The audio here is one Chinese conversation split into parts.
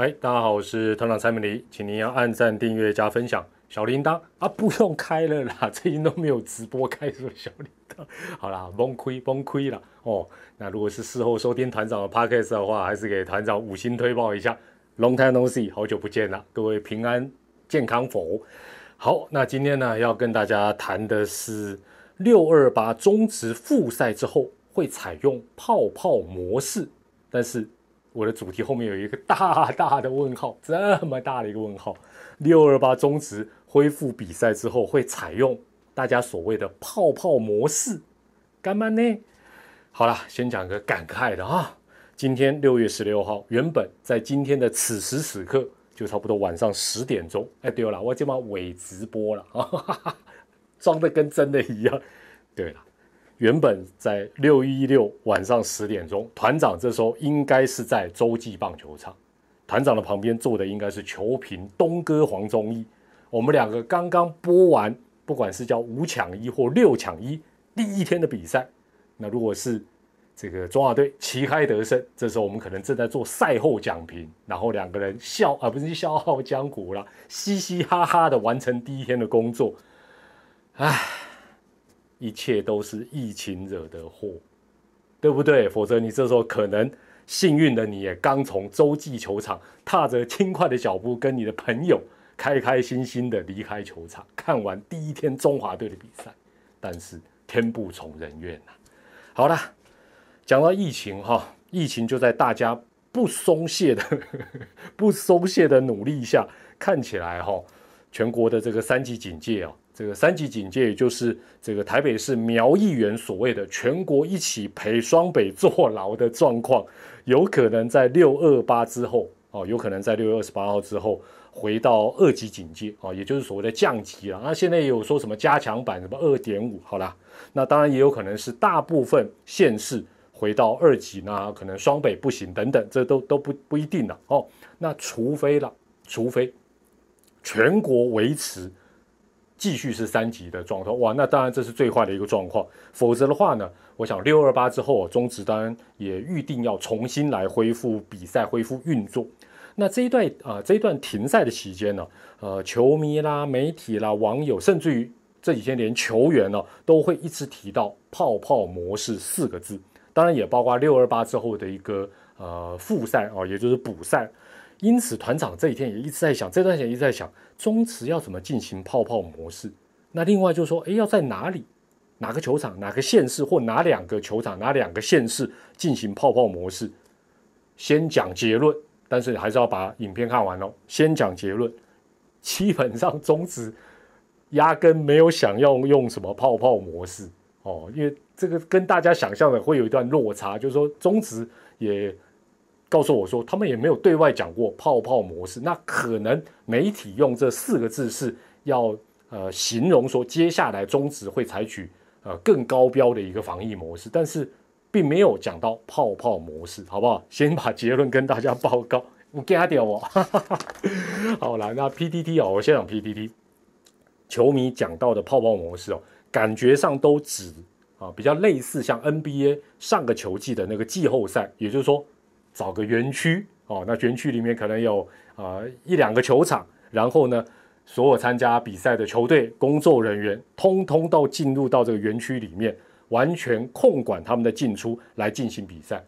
嗨，大家好，我是团长蔡美黎，请您要按赞、订阅、加分享，小铃铛啊，不用开了啦，最近都没有直播开什么小铃铛。好啦，崩溃崩溃了哦。那如果是事后收听团长的 podcast 的话，还是给团长五星推报一下。Long time no see，好久不见了，各位平安健康否？好，那今天呢要跟大家谈的是六二八中职复赛之后会采用泡泡模式，但是。我的主题后面有一个大大的问号，这么大的一个问号。六二八中职恢复比赛之后，会采用大家所谓的泡泡模式，干嘛呢？好了，先讲个感慨的啊。今天六月十六号，原本在今天的此时此刻，就差不多晚上十点钟。哎，对了，我今晚伪直播了啊，装的跟真的一样。对了。原本在六一六晚上十点钟，团长这时候应该是在洲际棒球场，团长的旁边坐的应该是球评东哥黄忠义。我们两个刚刚播完，不管是叫五抢一或六抢一第一天的比赛，那如果是这个中华队旗开得胜，这时候我们可能正在做赛后讲评，然后两个人笑啊，不是消耗江湖了，嘻嘻哈哈的完成第一天的工作，唉。一切都是疫情惹的祸，对不对？否则你这时候可能幸运的你也刚从洲际球场踏着轻快的脚步，跟你的朋友开开心心的离开球场，看完第一天中华队的比赛。但是天不从人愿呐。好了，讲到疫情哈，疫情就在大家不松懈的 不松懈的努力下，看起来哈，全国的这个三级警戒啊。这个三级警戒，也就是这个台北市苗议员所谓的全国一起陪双北坐牢的状况，有可能在六二八之后哦，有可能在六月二十八号之后回到二级警戒哦，也就是所谓的降级了。那现在也有说什么加强版，什么二点五，好啦，那当然也有可能是大部分县市回到二级，那可能双北不行等等，这都都不不一定了哦。那除非了，除非全国维持。继续是三级的状况，哇，那当然这是最坏的一个状况。否则的话呢，我想六二八之后，中职当然也预定要重新来恢复比赛、恢复运作。那这一段啊，这一段停赛的期间呢，呃，球迷啦、媒体啦、网友，甚至于这几天连球员呢，都会一直提到“泡泡模式”四个字。当然也包括六二八之后的一个呃复赛啊，也就是补赛。因此，团长这几天也一直在想，这段时间一直在想。中职要怎么进行泡泡模式？那另外就是说，哎，要在哪里、哪个球场、哪个县市或哪两个球场、哪两个县市进行泡泡模式？先讲结论，但是还是要把影片看完哦。先讲结论，基本上中职压根没有想要用什么泡泡模式哦，因为这个跟大家想象的会有一段落差，就是说中职也。告诉我说，他们也没有对外讲过泡泡模式。那可能媒体用这四个字是要呃形容说，接下来中职会采取呃更高标的一个防疫模式，但是并没有讲到泡泡模式，好不好？先把结论跟大家报告。我给他点哦。好了，那 PTT 哦，我先讲 PTT。球迷讲到的泡泡模式哦，感觉上都指啊比较类似像 NBA 上个球季的那个季后赛，也就是说。找个园区哦，那园区里面可能有啊一两个球场，然后呢，所有参加比赛的球队工作人员通通都进入到这个园区里面，完全控管他们的进出来进行比赛，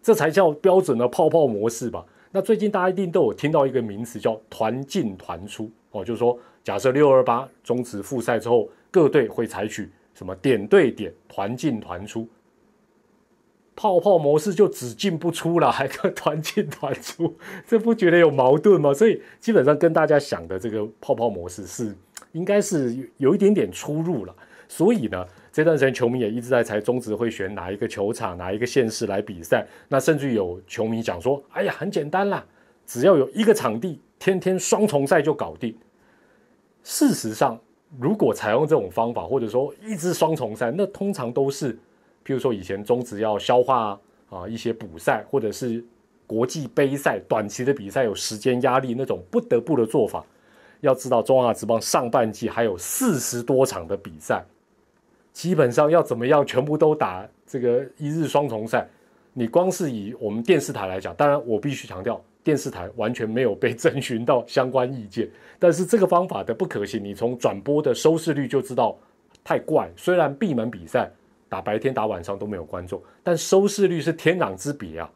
这才叫标准的泡泡模式吧？那最近大家一定都有听到一个名词叫团进团出哦，就是说假设六二八终止复赛之后，各队会采取什么点对点团进团出。泡泡模式就只进不出了，还可团进团出，这不觉得有矛盾吗？所以基本上跟大家想的这个泡泡模式是应该是有一点点出入了。所以呢，这段时间球迷也一直在猜中职会选哪一个球场、哪一个县市来比赛。那甚至有球迷讲说：“哎呀，很简单啦，只要有一个场地，天天双重赛就搞定。”事实上，如果采用这种方法，或者说一直双重赛，那通常都是。譬如说，以前中职要消化啊一些补赛，或者是国际杯赛短期的比赛有时间压力那种不得不的做法。要知道，中华职棒上半季还有四十多场的比赛，基本上要怎么样全部都打这个一日双重赛？你光是以我们电视台来讲，当然我必须强调，电视台完全没有被征询到相关意见。但是这个方法的不可行，你从转播的收视率就知道太怪。虽然闭门比赛打白天打晚上都没有观众，但收视率是天壤之别啊，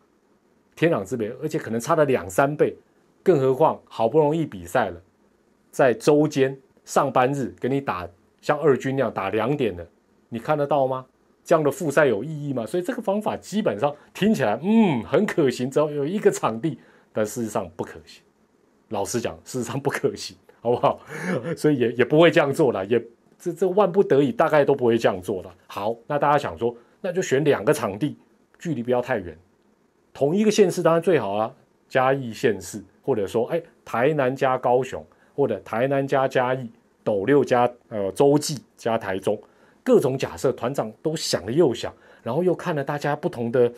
天壤之别，而且可能差了两三倍。更何况好不容易比赛了，在周间上班日给你打像二军那样打两点的，你看得到吗？这样的复赛有意义吗？所以这个方法基本上听起来嗯很可行，只要有一个场地，但事实上不可行。老实讲，事实上不可行，好不好？所以也也不会这样做了，也这这万不得已，大概都不会这样做的。好，那大家想说，那就选两个场地，距离不要太远，同一个县市当然最好啊，嘉义县市，或者说哎台南加高雄，或者台南加嘉义，斗六加呃洲际加台中，各种假设，团长都想了又想，然后又看了大家不同的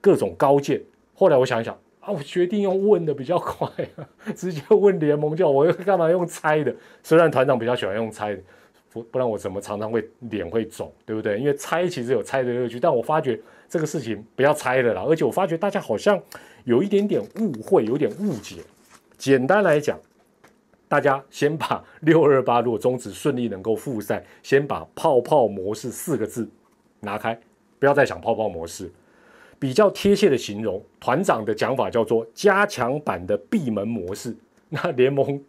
各种高见，后来我想一想。啊，我决定用问的比较快，直接问联盟叫我干嘛用猜的？虽然团长比较喜欢用猜的，不不然我怎么常常会脸会肿，对不对？因为猜其实有猜的乐趣，但我发觉这个事情不要猜了啦。而且我发觉大家好像有一点点误会，有点误解。简单来讲，大家先把 六二八如果终止顺利能够复赛，先把泡泡模式四个字拿开，不要再想泡泡模式。比较贴切的形容，团长的讲法叫做加强版的闭门模式。那联盟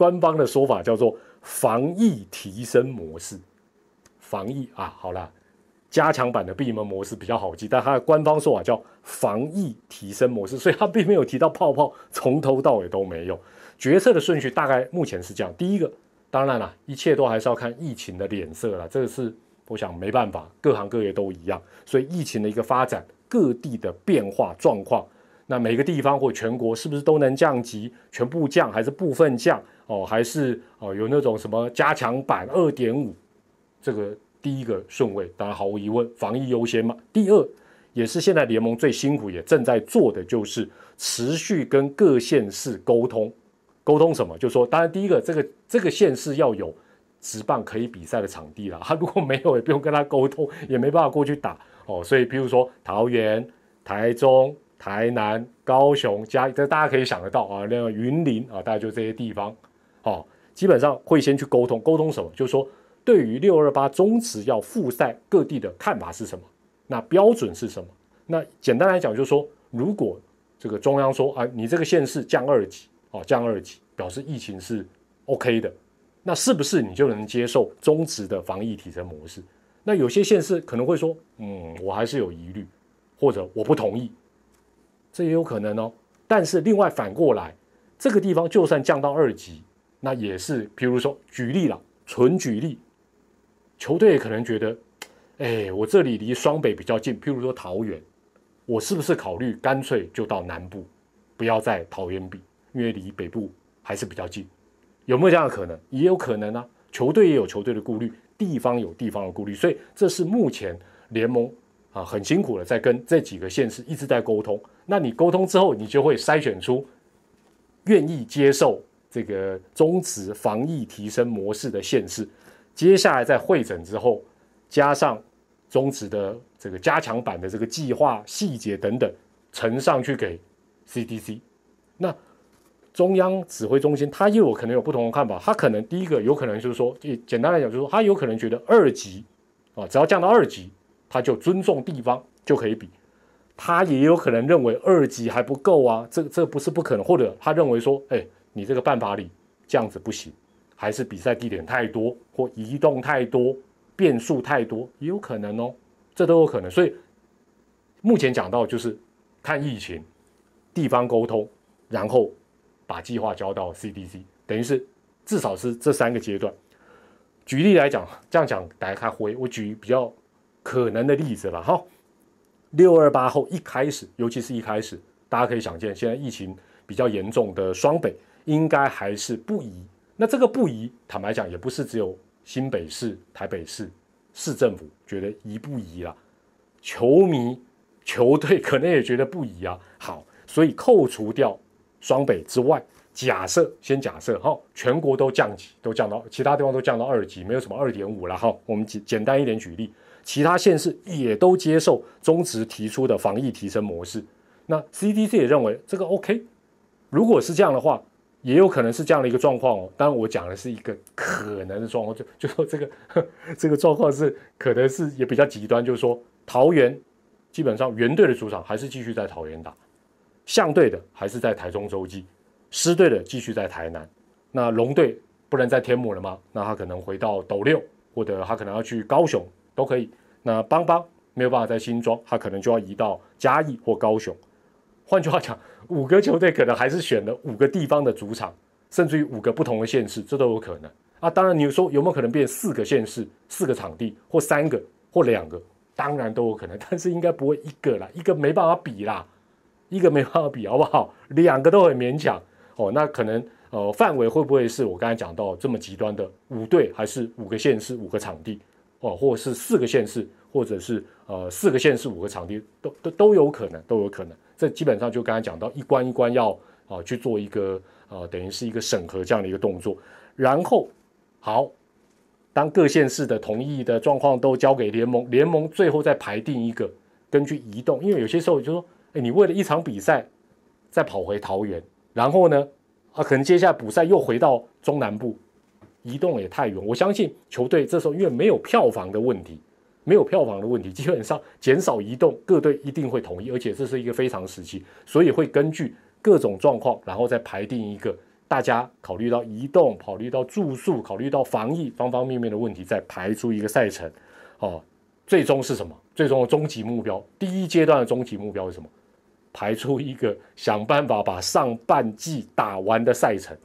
官方的说法叫做防疫提升模式。防疫啊，好了，加强版的闭门模式比较好记，但它的官方说法叫防疫提升模式，所以它并没有提到泡泡，从头到尾都没有。决策的顺序大概目前是这样：第一个，当然了，一切都还是要看疫情的脸色了，这个是我想没办法，各行各业都一样，所以疫情的一个发展。各地的变化状况，那每个地方或全国是不是都能降级？全部降还是部分降？哦，还是哦有那种什么加强版二点五？这个第一个顺位，当然毫无疑问，防疫优先嘛。第二，也是现在联盟最辛苦也正在做的，就是持续跟各县市沟通。沟通什么？就说，当然第一个，这个这个县市要有直棒可以比赛的场地了。他如果没有，也不用跟他沟通，也没办法过去打。哦，所以比如说桃园、台中、台南、高雄，加这大家可以想得到啊，那个云林啊，大概就这些地方，哦，基本上会先去沟通，沟通什么？就是说，对于六二八中止要复赛，各地的看法是什么？那标准是什么？那简单来讲，就是说，如果这个中央说啊，你这个县市降二级，哦，降二级，表示疫情是 OK 的，那是不是你就能接受中止的防疫提升模式？那有些县市可能会说，嗯，我还是有疑虑，或者我不同意，这也有可能哦。但是另外反过来，这个地方就算降到二级，那也是，比如说举例了，纯举例，球队可能觉得，哎，我这里离双北比较近，譬如说桃园，我是不是考虑干脆就到南部，不要在桃园比，因为离北部还是比较近，有没有这样的可能？也有可能啊，球队也有球队的顾虑。地方有地方的顾虑，所以这是目前联盟啊很辛苦的在跟这几个县市一直在沟通。那你沟通之后，你就会筛选出愿意接受这个终止防疫提升模式的县市。接下来在会诊之后，加上终止的这个加强版的这个计划细节等等，呈上去给 CDC。那中央指挥中心，他又有可能有不同的看法。他可能第一个有可能就是说，简单来讲就是说，他有可能觉得二级啊，只要降到二级，他就尊重地方就可以比。他也有可能认为二级还不够啊，这这不是不可能。或者他认为说，哎，你这个办法里这样子不行，还是比赛地点太多或移动太多变数太多，也有可能哦，这都有可能。所以目前讲到就是看疫情、地方沟通，然后。把计划交到 CDC，等于是至少是这三个阶段。举例来讲，这样讲大家看灰。我举比较可能的例子了哈。六二八后一开始，尤其是一开始，大家可以想见，现在疫情比较严重的双北，应该还是不宜。那这个不宜，坦白讲，也不是只有新北市、台北市市政府觉得宜不宜啦，球迷、球队可能也觉得不宜啊。好，所以扣除掉。双北之外，假设先假设哈，全国都降级，都降到其他地方都降到二级，没有什么二点五了哈。我们简简单一点举例，其他县市也都接受中职提出的防疫提升模式。那 CDC 也认为这个 OK，如果是这样的话，也有可能是这样的一个状况哦。当然，我讲的是一个可能的状况，就就说这个 这个状况是可能是也比较极端，就是说桃园基本上原队的主场还是继续在桃园打，相对的还是在台中洲际，狮队的继续在台南。那龙队不能在天母了吗？那他可能回到斗六，或者他可能要去高雄都可以。那邦邦没有办法在新庄，他可能就要移到嘉义或高雄。换句话讲，五个球队可能还是选了五个地方的主场，甚至于五个不同的县市，这都有可能啊。当然，你说有没有可能变四个县市、四个场地，或三个或两个？当然都有可能，但是应该不会一个啦，一个没办法比啦，一个没办法比，好不好？两个都很勉强哦。那可能呃范围会不会是我刚才讲到这么极端的五队，还是五个县市、五个场地哦，或者是四个县市，或者是呃四个县市、五个场地，都都都有可能，都有可能。这基本上就刚才讲到一关一关要啊去做一个呃等于是一个审核这样的一个动作，然后好，当各县市的同意的状况都交给联盟，联盟最后再排定一个根据移动，因为有些时候就说，哎，你为了一场比赛再跑回桃园，然后呢啊可能接下来补赛又回到中南部，移动也太远，我相信球队这时候因为没有票房的问题。没有票房的问题，基本上减少移动，各队一定会同意，而且这是一个非常时期，所以会根据各种状况，然后再排定一个大家考虑到移动、考虑到住宿、考虑到防疫方方面面的问题，再排出一个赛程。哦，最终是什么？最终的终极目标，第一阶段的终极目标是什么？排出一个想办法把上半季打完的赛程。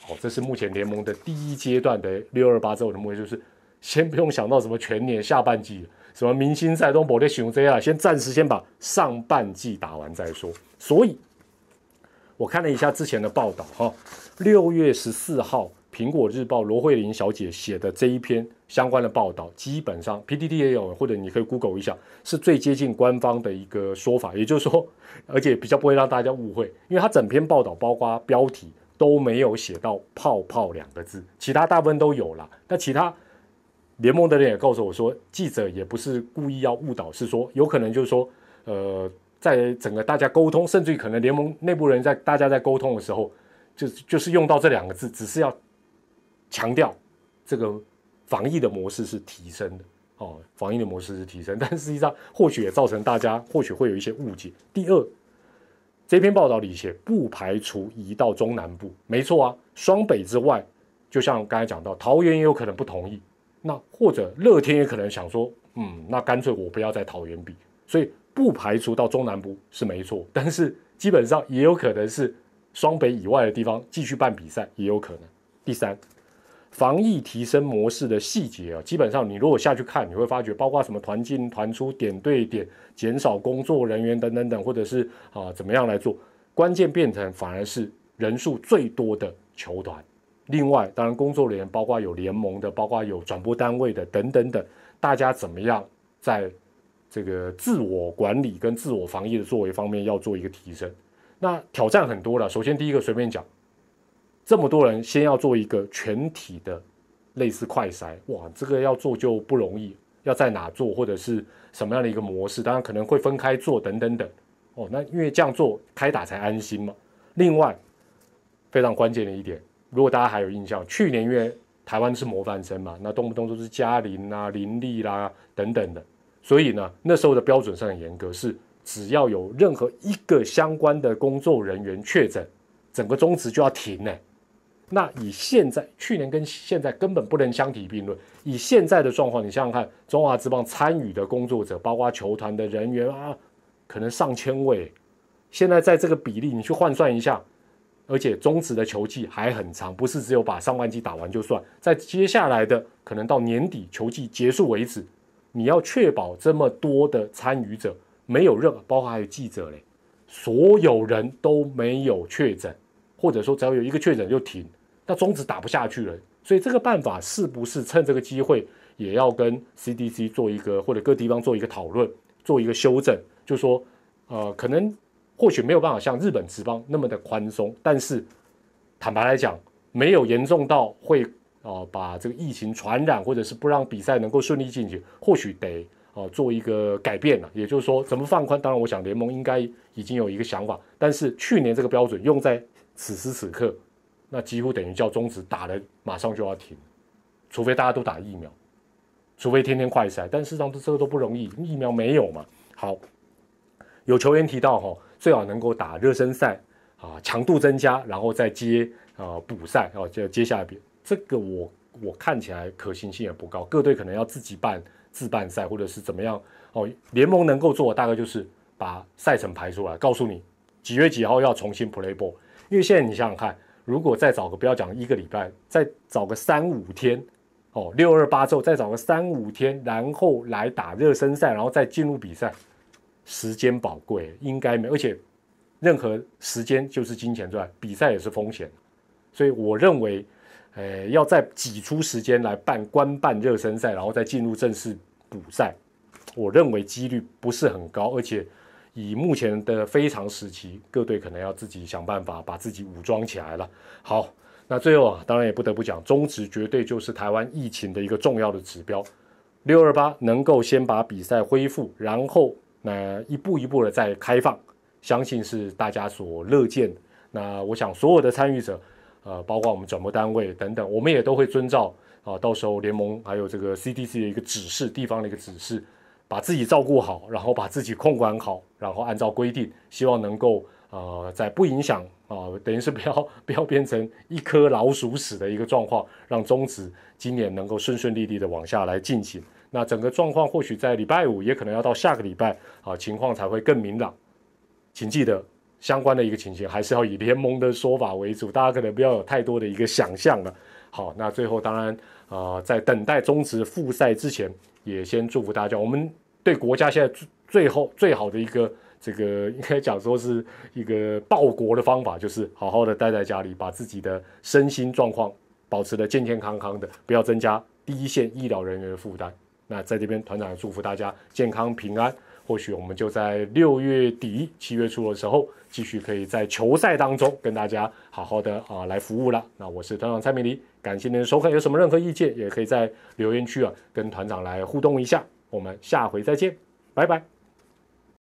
好，这是目前联盟的第一阶段的六二八之后的目标，就是。先不用想到什么全年下半季，什么明星赛都不得想这样，先暂时先把上半季打完再说。所以，我看了一下之前的报道，哈，六月十四号，《苹果日报》罗慧玲小姐写的这一篇相关的报道，基本上 PDD 也有，或者你可以 Google 一下，是最接近官方的一个说法。也就是说，而且比较不会让大家误会，因为它整篇报道包括标题都没有写到“泡泡”两个字，其他大部分都有了，但其他。联盟的人也告诉我说，记者也不是故意要误导，是说有可能就是说，呃，在整个大家沟通，甚至于可能联盟内部人在大家在沟通的时候，就就是用到这两个字，只是要强调这个防疫的模式是提升的哦，防疫的模式是提升，但实际上或许也造成大家或许会有一些误解。第二，这篇报道里写不排除移到中南部，没错啊，双北之外，就像刚才讲到，桃园也有可能不同意。那或者乐天也可能想说，嗯，那干脆我不要在桃园比，所以不排除到中南部是没错，但是基本上也有可能是双北以外的地方继续办比赛，也有可能。第三，防疫提升模式的细节啊，基本上你如果下去看，你会发觉，包括什么团进团出、点对点、减少工作人员等等等，或者是啊怎么样来做，关键变成反而是人数最多的球团。另外，当然，工作人员包括有联盟的，包括有转播单位的等等等，大家怎么样在这个自我管理跟自我防疫的作为方面要做一个提升？那挑战很多了。首先，第一个随便讲，这么多人先要做一个全体的类似快筛，哇，这个要做就不容易。要在哪做，或者是什么样的一个模式？当然可能会分开做等等等。哦，那因为这样做开打才安心嘛。另外，非常关键的一点。如果大家还有印象，去年因为台湾是模范生嘛，那动不动都是嘉林啊、林立啦等等的，所以呢，那时候的标准是很严格，是只要有任何一个相关的工作人员确诊，整个中职就要停呢。那以现在去年跟现在根本不能相提并论。以现在的状况，你想想看，中华职棒参与的工作者，包括球团的人员啊，可能上千位，现在在这个比例，你去换算一下。而且中职的球季还很长，不是只有把上半季打完就算，在接下来的可能到年底球季结束为止，你要确保这么多的参与者没有任何，包括还有记者嘞，所有人都没有确诊，或者说只要有一个确诊就停，那中职打不下去了。所以这个办法是不是趁这个机会也要跟 CDC 做一个或者各地方做一个讨论，做一个修正，就说呃可能。或许没有办法像日本职棒那么的宽松，但是坦白来讲，没有严重到会呃把这个疫情传染，或者是不让比赛能够顺利进行。或许得哦做一个改变了，也就是说怎么放宽？当然，我想联盟应该已经有一个想法，但是去年这个标准用在此时此刻，那几乎等于叫中止打了马上就要停，除非大家都打疫苗，除非天天快筛，但事实上这个都不容易，疫苗没有嘛。好，有球员提到哈，最好能够打热身赛啊，强度增加，然后再接啊补赛哦，接接下来比这个我我看起来可行性也不高，各队可能要自己办自办赛或者是怎么样哦。联盟能够做的大概就是把赛程排出来，告诉你几月几号要重新 play ball。因为现在你想想看，如果再找个不要讲一个礼拜，再找个三五天哦，六二八之后再找个三五天，然后来打热身赛，然后再进入比赛，时间宝贵，应该没，而且任何时间就是金钱赚，比赛也是风险。所以我认为，呃，要再挤出时间来办官办热身赛，然后再进入正式补赛，我认为几率不是很高。而且以目前的非常时期，各队可能要自己想办法把自己武装起来了。好，那最后啊，当然也不得不讲，中职绝对就是台湾疫情的一个重要的指标。六二八能够先把比赛恢复，然后那一步一步的再开放，相信是大家所乐见。那我想所有的参与者。呃，包括我们转播单位等等，我们也都会遵照啊，到时候联盟还有这个 CDC 的一个指示，地方的一个指示，把自己照顾好，然后把自己控管好，然后按照规定，希望能够呃，在不影响啊，等于是不要不要变成一颗老鼠屎的一个状况，让中止今年能够顺顺利利的往下来进行。那整个状况或许在礼拜五，也可能要到下个礼拜啊，情况才会更明朗。请记得。相关的一个情形，还是要以联盟的说法为主，大家可能不要有太多的一个想象了。好，那最后当然，呃，在等待中止复赛之前，也先祝福大家。我们对国家现在最最后最好的一个这个，应该讲说是一个报国的方法，就是好好的待在家里，把自己的身心状况保持的健健康康的，不要增加第一线医疗人员的负担。那在这边，团长祝福大家健康平安。或许我们就在六月底、七月初的时候，继续可以在球赛当中跟大家好好的啊来服务了。那我是团长蔡明黎，感谢您的收看，有什么任何意见，也可以在留言区啊跟团长来互动一下。我们下回再见，拜拜。